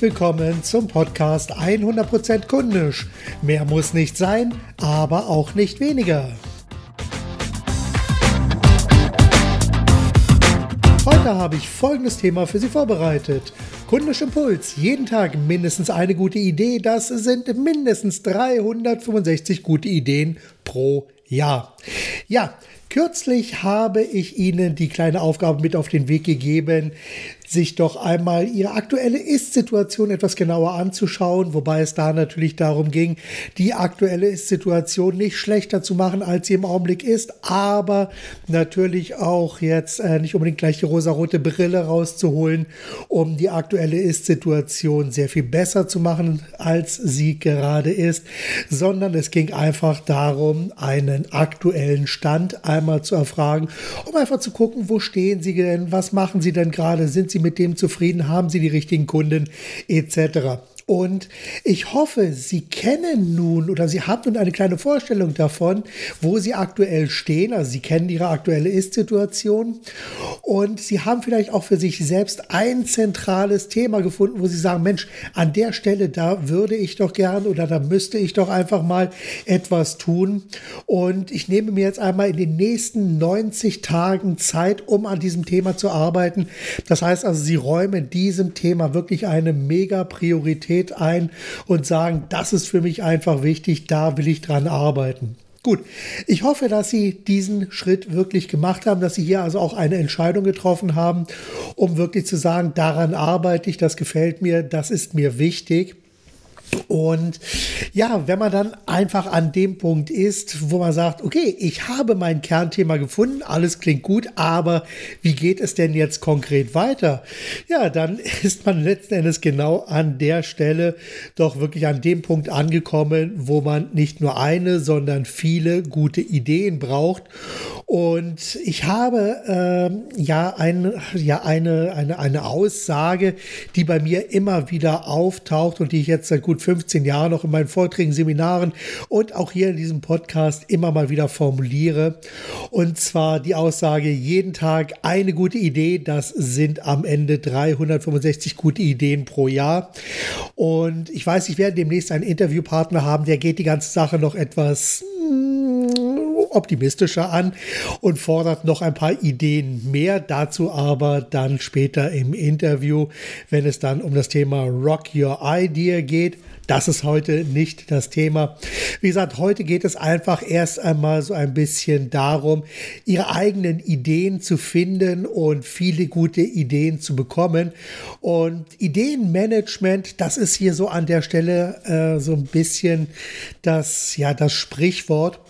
Willkommen zum Podcast 100% kundisch. Mehr muss nicht sein, aber auch nicht weniger. Heute habe ich folgendes Thema für Sie vorbereitet. Kundisch Impuls. Jeden Tag mindestens eine gute Idee. Das sind mindestens 365 gute Ideen pro Jahr. Ja, kürzlich habe ich Ihnen die kleine Aufgabe mit auf den Weg gegeben, sich doch einmal ihre aktuelle Ist-Situation etwas genauer anzuschauen, wobei es da natürlich darum ging, die aktuelle Ist-Situation nicht schlechter zu machen, als sie im Augenblick ist, aber natürlich auch jetzt äh, nicht unbedingt gleich die rosarote Brille rauszuholen, um die aktuelle Ist-Situation sehr viel besser zu machen, als sie gerade ist, sondern es ging einfach darum, einen aktuellen Stand einmal zu erfragen, um einfach zu gucken, wo stehen sie denn, was machen sie denn gerade, sind sie mit dem zufrieden? Haben Sie die richtigen Kunden etc. Und ich hoffe, Sie kennen nun oder Sie haben nun eine kleine Vorstellung davon, wo Sie aktuell stehen. Also Sie kennen Ihre aktuelle Ist-Situation und Sie haben vielleicht auch für sich selbst ein zentrales Thema gefunden, wo Sie sagen, Mensch, an der Stelle, da würde ich doch gern oder da müsste ich doch einfach mal etwas tun. Und ich nehme mir jetzt einmal in den nächsten 90 Tagen Zeit, um an diesem Thema zu arbeiten. Das heißt also, Sie räumen diesem Thema wirklich eine mega Priorität Priorität ein und sagen, das ist für mich einfach wichtig, da will ich dran arbeiten. Gut, ich hoffe, dass Sie diesen Schritt wirklich gemacht haben, dass Sie hier also auch eine Entscheidung getroffen haben, um wirklich zu sagen, daran arbeite ich, das gefällt mir, das ist mir wichtig. Und ja, wenn man dann einfach an dem Punkt ist, wo man sagt, okay, ich habe mein Kernthema gefunden, alles klingt gut, aber wie geht es denn jetzt konkret weiter? Ja, dann ist man letzten Endes genau an der Stelle doch wirklich an dem Punkt angekommen, wo man nicht nur eine, sondern viele gute Ideen braucht. Und ich habe äh, ja, ein, ja eine, eine, eine Aussage, die bei mir immer wieder auftaucht und die ich jetzt seit gut 15 Jahren noch in meinen Vorträgen, Seminaren und auch hier in diesem Podcast immer mal wieder formuliere. Und zwar die Aussage, jeden Tag eine gute Idee, das sind am Ende 365 gute Ideen pro Jahr. Und ich weiß, ich werde demnächst einen Interviewpartner haben, der geht die ganze Sache noch etwas optimistischer an und fordert noch ein paar Ideen mehr. Dazu aber dann später im Interview, wenn es dann um das Thema Rock Your Idea geht. Das ist heute nicht das Thema. Wie gesagt, heute geht es einfach erst einmal so ein bisschen darum, ihre eigenen Ideen zu finden und viele gute Ideen zu bekommen. Und Ideenmanagement, das ist hier so an der Stelle äh, so ein bisschen das, ja, das Sprichwort.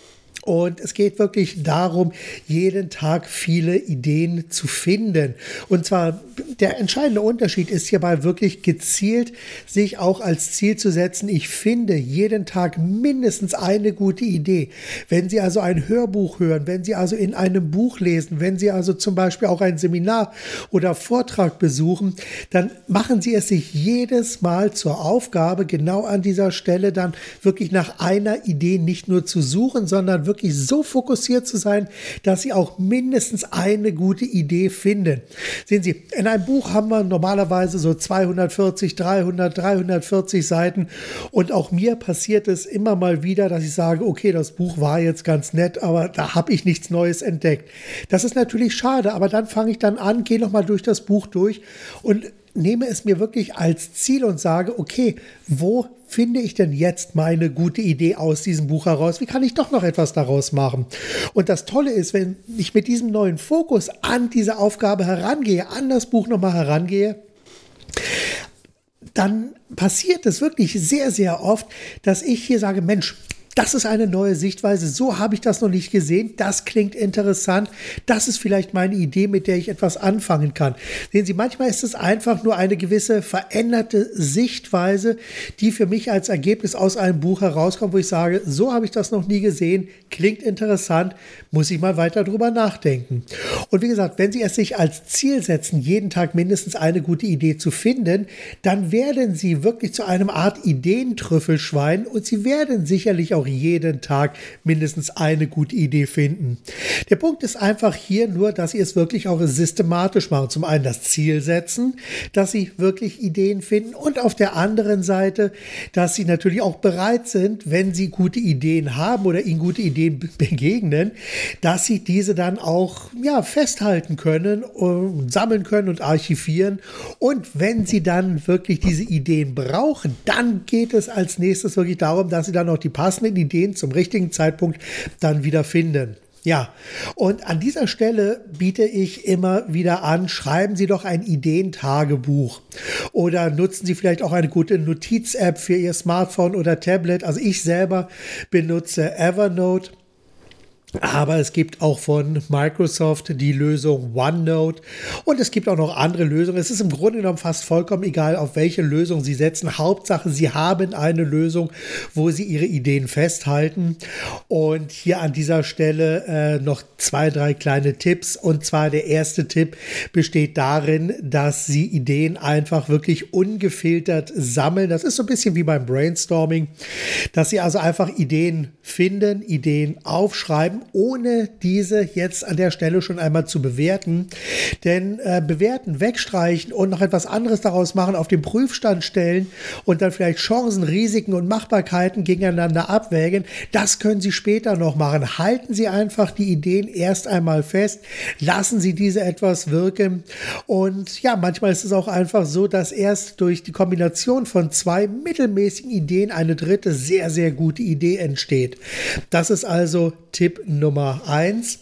Und es geht wirklich darum, jeden Tag viele Ideen zu finden. Und zwar der entscheidende Unterschied ist hierbei wirklich gezielt, sich auch als Ziel zu setzen, ich finde jeden Tag mindestens eine gute Idee. Wenn Sie also ein Hörbuch hören, wenn Sie also in einem Buch lesen, wenn Sie also zum Beispiel auch ein Seminar oder Vortrag besuchen, dann machen Sie es sich jedes Mal zur Aufgabe, genau an dieser Stelle dann wirklich nach einer Idee nicht nur zu suchen, sondern wirklich so fokussiert zu sein, dass Sie auch mindestens eine gute Idee finden. Sehen Sie, in einem Buch haben wir normalerweise so 240, 300, 340 Seiten und auch mir passiert es immer mal wieder, dass ich sage, okay, das Buch war jetzt ganz nett, aber da habe ich nichts Neues entdeckt. Das ist natürlich schade, aber dann fange ich dann an, gehe nochmal durch das Buch durch und nehme es mir wirklich als Ziel und sage, okay, wo finde ich denn jetzt meine gute Idee aus diesem Buch heraus? Wie kann ich doch noch etwas daraus machen? Und das Tolle ist, wenn ich mit diesem neuen Fokus an diese Aufgabe herangehe, an das Buch nochmal herangehe, dann passiert es wirklich sehr, sehr oft, dass ich hier sage, Mensch, das ist eine neue Sichtweise. So habe ich das noch nicht gesehen. Das klingt interessant. Das ist vielleicht meine Idee, mit der ich etwas anfangen kann. Sehen Sie, manchmal ist es einfach nur eine gewisse veränderte Sichtweise, die für mich als Ergebnis aus einem Buch herauskommt, wo ich sage, so habe ich das noch nie gesehen. Klingt interessant. Muss ich mal weiter drüber nachdenken. Und wie gesagt, wenn Sie es sich als Ziel setzen, jeden Tag mindestens eine gute Idee zu finden, dann werden Sie wirklich zu einem Art Ideentrüffelschwein und Sie werden sicherlich auch auch jeden Tag mindestens eine gute Idee finden. Der Punkt ist einfach hier nur, dass Sie es wirklich auch systematisch machen. Zum einen das Ziel setzen, dass Sie wirklich Ideen finden und auf der anderen Seite, dass Sie natürlich auch bereit sind, wenn Sie gute Ideen haben oder Ihnen gute Ideen begegnen, dass Sie diese dann auch ja, festhalten können und sammeln können und archivieren. Und wenn Sie dann wirklich diese Ideen brauchen, dann geht es als nächstes wirklich darum, dass Sie dann auch die passenden Ideen zum richtigen Zeitpunkt dann wieder finden. Ja, und an dieser Stelle biete ich immer wieder an, schreiben Sie doch ein Ideentagebuch oder nutzen Sie vielleicht auch eine gute Notiz-App für Ihr Smartphone oder Tablet. Also ich selber benutze Evernote aber es gibt auch von Microsoft die Lösung OneNote und es gibt auch noch andere Lösungen. Es ist im Grunde genommen fast vollkommen egal, auf welche Lösung Sie setzen. Hauptsache, Sie haben eine Lösung, wo Sie Ihre Ideen festhalten. Und hier an dieser Stelle äh, noch zwei, drei kleine Tipps. Und zwar der erste Tipp besteht darin, dass Sie Ideen einfach wirklich ungefiltert sammeln. Das ist so ein bisschen wie beim Brainstorming, dass Sie also einfach Ideen finden, Ideen aufschreiben ohne diese jetzt an der Stelle schon einmal zu bewerten. Denn äh, bewerten, wegstreichen und noch etwas anderes daraus machen, auf den Prüfstand stellen und dann vielleicht Chancen, Risiken und Machbarkeiten gegeneinander abwägen, das können Sie später noch machen. Halten Sie einfach die Ideen erst einmal fest, lassen Sie diese etwas wirken. Und ja, manchmal ist es auch einfach so, dass erst durch die Kombination von zwei mittelmäßigen Ideen eine dritte sehr, sehr gute Idee entsteht. Das ist also Tipp Nummer eins.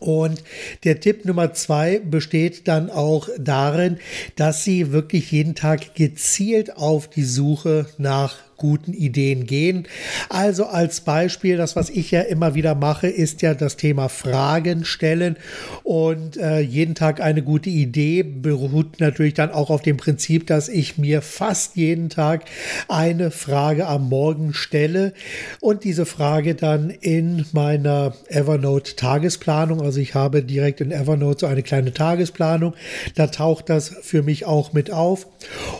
Und der Tipp Nummer zwei besteht dann auch darin, dass Sie wirklich jeden Tag gezielt auf die Suche nach guten Ideen gehen. Also als Beispiel, das, was ich ja immer wieder mache, ist ja das Thema Fragen stellen und äh, jeden Tag eine gute Idee beruht natürlich dann auch auf dem Prinzip, dass ich mir fast jeden Tag eine Frage am Morgen stelle und diese Frage dann in meiner Evernote Tagesplanung, also ich habe direkt in Evernote so eine kleine Tagesplanung, da taucht das für mich auch mit auf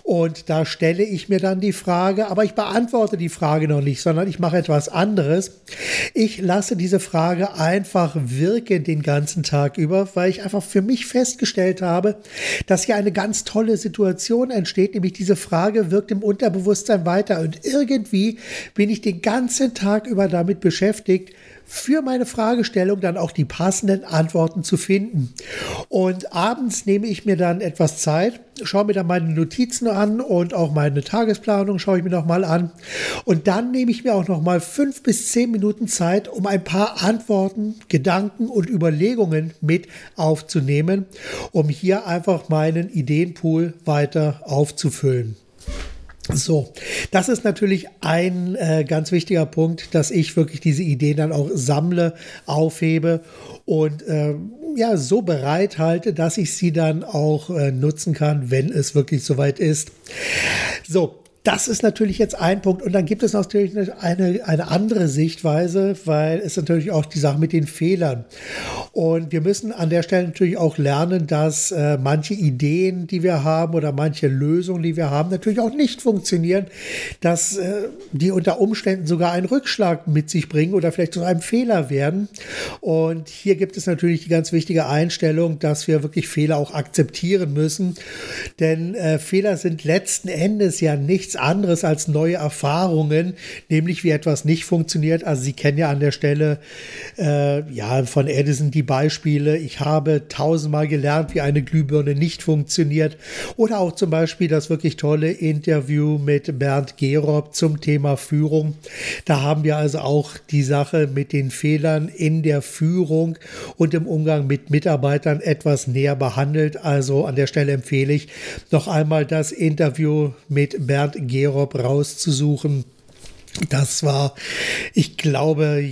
und da stelle ich mir dann die Frage, aber ich beantworte die Frage noch nicht, sondern ich mache etwas anderes. Ich lasse diese Frage einfach wirken den ganzen Tag über, weil ich einfach für mich festgestellt habe, dass hier eine ganz tolle Situation entsteht, nämlich diese Frage wirkt im Unterbewusstsein weiter und irgendwie bin ich den ganzen Tag über damit beschäftigt, für meine Fragestellung dann auch die passenden Antworten zu finden. Und abends nehme ich mir dann etwas Zeit, schaue mir dann meine Notizen an und auch meine Tagesplanung schaue ich mir nochmal an. Und dann nehme ich mir auch nochmal fünf bis zehn Minuten Zeit, um ein paar Antworten, Gedanken und Überlegungen mit aufzunehmen, um hier einfach meinen Ideenpool weiter aufzufüllen. So, das ist natürlich ein äh, ganz wichtiger Punkt, dass ich wirklich diese Ideen dann auch sammle, aufhebe und äh, ja so bereithalte, dass ich sie dann auch äh, nutzen kann, wenn es wirklich soweit ist. So, das ist natürlich jetzt ein Punkt. Und dann gibt es natürlich eine, eine andere Sichtweise, weil es natürlich auch die Sache mit den Fehlern. Und wir müssen an der Stelle natürlich auch lernen, dass äh, manche Ideen, die wir haben oder manche Lösungen, die wir haben, natürlich auch nicht funktionieren, dass äh, die unter Umständen sogar einen Rückschlag mit sich bringen oder vielleicht zu einem Fehler werden. Und hier gibt es natürlich die ganz wichtige Einstellung, dass wir wirklich Fehler auch akzeptieren müssen. Denn äh, Fehler sind letzten Endes ja nichts anderes als neue Erfahrungen, nämlich wie etwas nicht funktioniert. Also Sie kennen ja an der Stelle äh, ja von Edison die Beispiele. Ich habe tausendmal gelernt, wie eine Glühbirne nicht funktioniert. Oder auch zum Beispiel das wirklich tolle Interview mit Bernd Gerob zum Thema Führung. Da haben wir also auch die Sache mit den Fehlern in der Führung und im Umgang mit Mitarbeitern etwas näher behandelt. Also an der Stelle empfehle ich noch einmal das Interview mit Bernd Gerob rauszusuchen. Das war, ich glaube,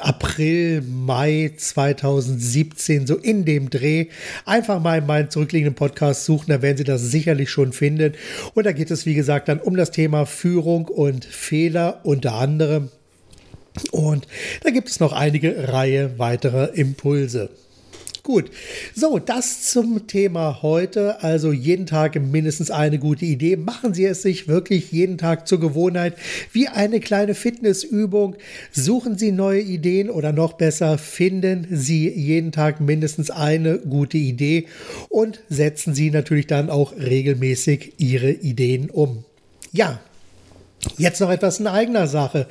April, Mai 2017, so in dem Dreh. Einfach mal in meinen zurückliegenden Podcast suchen, da werden Sie das sicherlich schon finden. Und da geht es, wie gesagt, dann um das Thema Führung und Fehler unter anderem. Und da gibt es noch einige Reihe weiterer Impulse. Gut, so, das zum Thema heute. Also jeden Tag mindestens eine gute Idee. Machen Sie es sich wirklich jeden Tag zur Gewohnheit, wie eine kleine Fitnessübung. Suchen Sie neue Ideen oder noch besser, finden Sie jeden Tag mindestens eine gute Idee und setzen Sie natürlich dann auch regelmäßig Ihre Ideen um. Ja, Jetzt noch etwas in eigener Sache.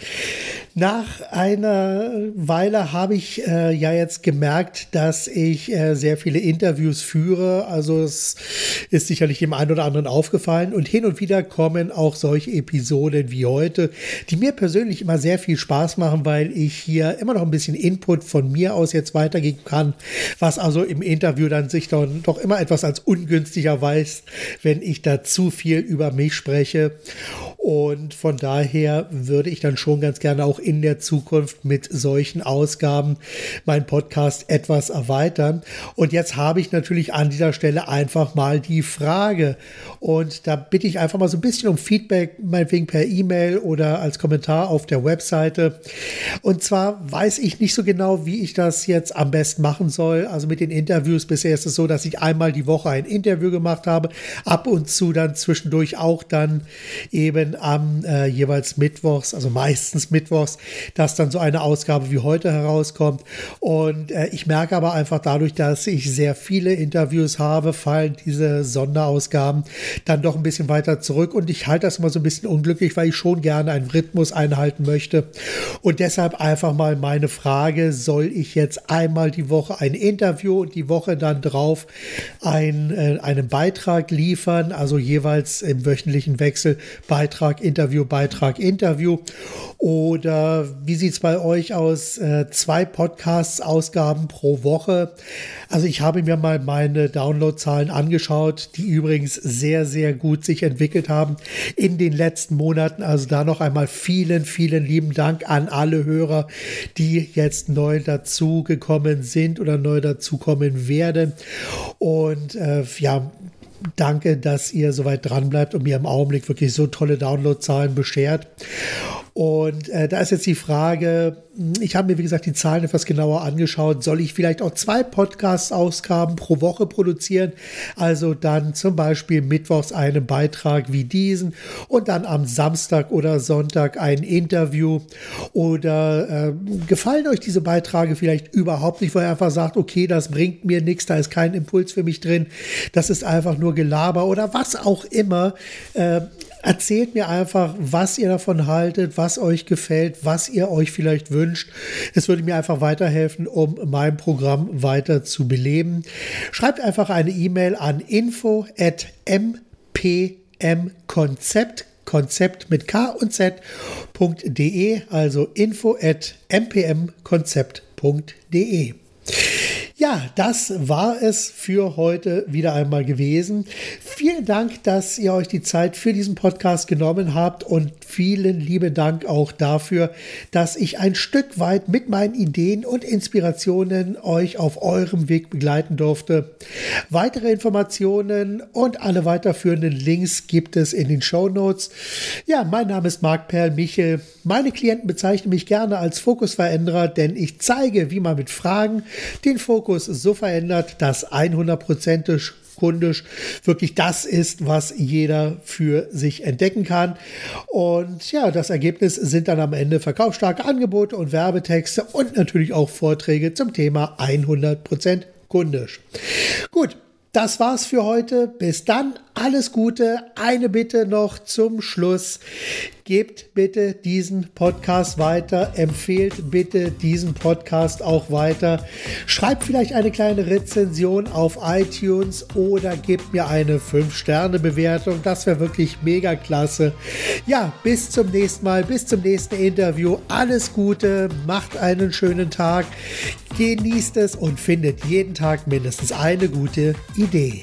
Nach einer Weile habe ich äh, ja jetzt gemerkt, dass ich äh, sehr viele Interviews führe. Also es ist sicherlich dem einen oder anderen aufgefallen. Und hin und wieder kommen auch solche Episoden wie heute, die mir persönlich immer sehr viel Spaß machen, weil ich hier immer noch ein bisschen Input von mir aus jetzt weitergeben kann, was also im Interview dann sich dann doch immer etwas als ungünstiger weiß, wenn ich da zu viel über mich spreche. Und von daher würde ich dann schon ganz gerne auch in der Zukunft mit solchen Ausgaben meinen Podcast etwas erweitern. Und jetzt habe ich natürlich an dieser Stelle einfach mal die Frage. Und da bitte ich einfach mal so ein bisschen um Feedback, meinetwegen per E-Mail oder als Kommentar auf der Webseite. Und zwar weiß ich nicht so genau, wie ich das jetzt am besten machen soll. Also mit den Interviews bisher ist es so, dass ich einmal die Woche ein Interview gemacht habe, ab und zu dann zwischendurch auch dann eben am äh, jeweils Mittwochs, also meistens Mittwochs, dass dann so eine Ausgabe wie heute herauskommt. Und äh, ich merke aber einfach dadurch, dass ich sehr viele Interviews habe, fallen diese Sonderausgaben dann doch ein bisschen weiter zurück. Und ich halte das immer so ein bisschen unglücklich, weil ich schon gerne einen Rhythmus einhalten möchte. Und deshalb einfach mal meine Frage, soll ich jetzt einmal die Woche ein Interview und die Woche dann drauf ein, äh, einen Beitrag liefern, also jeweils im wöchentlichen Wechsel Beitrag Beitrag, Interview, Beitrag, Interview. Oder wie sieht es bei euch aus? Äh, zwei Podcasts-Ausgaben pro Woche. Also ich habe mir mal meine Downloadzahlen angeschaut, die übrigens sehr, sehr gut sich entwickelt haben in den letzten Monaten. Also da noch einmal vielen, vielen lieben Dank an alle Hörer, die jetzt neu dazugekommen sind oder neu dazukommen werden. Und äh, ja, danke, dass ihr soweit dran bleibt und mir im Augenblick wirklich so tolle Downloadzahlen beschert. Und äh, da ist jetzt die Frage, ich habe mir, wie gesagt, die Zahlen etwas genauer angeschaut. Soll ich vielleicht auch zwei Podcast-Ausgaben pro Woche produzieren? Also dann zum Beispiel mittwochs einen Beitrag wie diesen und dann am Samstag oder Sonntag ein Interview. Oder äh, gefallen euch diese Beiträge vielleicht überhaupt nicht, weil ihr einfach sagt, okay, das bringt mir nichts, da ist kein Impuls für mich drin, das ist einfach nur Gelaber oder was auch immer. Äh, Erzählt mir einfach, was ihr davon haltet, was euch gefällt, was ihr euch vielleicht wünscht. Es würde mir einfach weiterhelfen, um mein Programm weiter zu beleben. Schreibt einfach eine E-Mail an info at mpmkonzept Konzept mit K und Z.de, also info at mpmkonzept.de. Ja, das war es für heute wieder einmal gewesen. Vielen Dank, dass ihr euch die Zeit für diesen Podcast genommen habt und vielen lieben Dank auch dafür, dass ich ein Stück weit mit meinen Ideen und Inspirationen euch auf eurem Weg begleiten durfte. Weitere Informationen und alle weiterführenden Links gibt es in den Show Notes. Ja, mein Name ist Marc Perl Michel. Meine Klienten bezeichnen mich gerne als Fokusveränderer, denn ich zeige, wie man mit Fragen den Fokus Fokus so verändert, dass 100%ig kundisch wirklich das ist, was jeder für sich entdecken kann. Und ja, das Ergebnis sind dann am Ende verkaufsstarke Angebote und Werbetexte und natürlich auch Vorträge zum Thema 100% kundisch. Gut, das war's für heute. Bis dann, alles Gute. Eine Bitte noch zum Schluss. Gebt bitte diesen Podcast weiter, empfehlt bitte diesen Podcast auch weiter. Schreibt vielleicht eine kleine Rezension auf iTunes oder gebt mir eine 5-Sterne-Bewertung. Das wäre wirklich mega klasse. Ja, bis zum nächsten Mal, bis zum nächsten Interview. Alles Gute, macht einen schönen Tag, genießt es und findet jeden Tag mindestens eine gute Idee.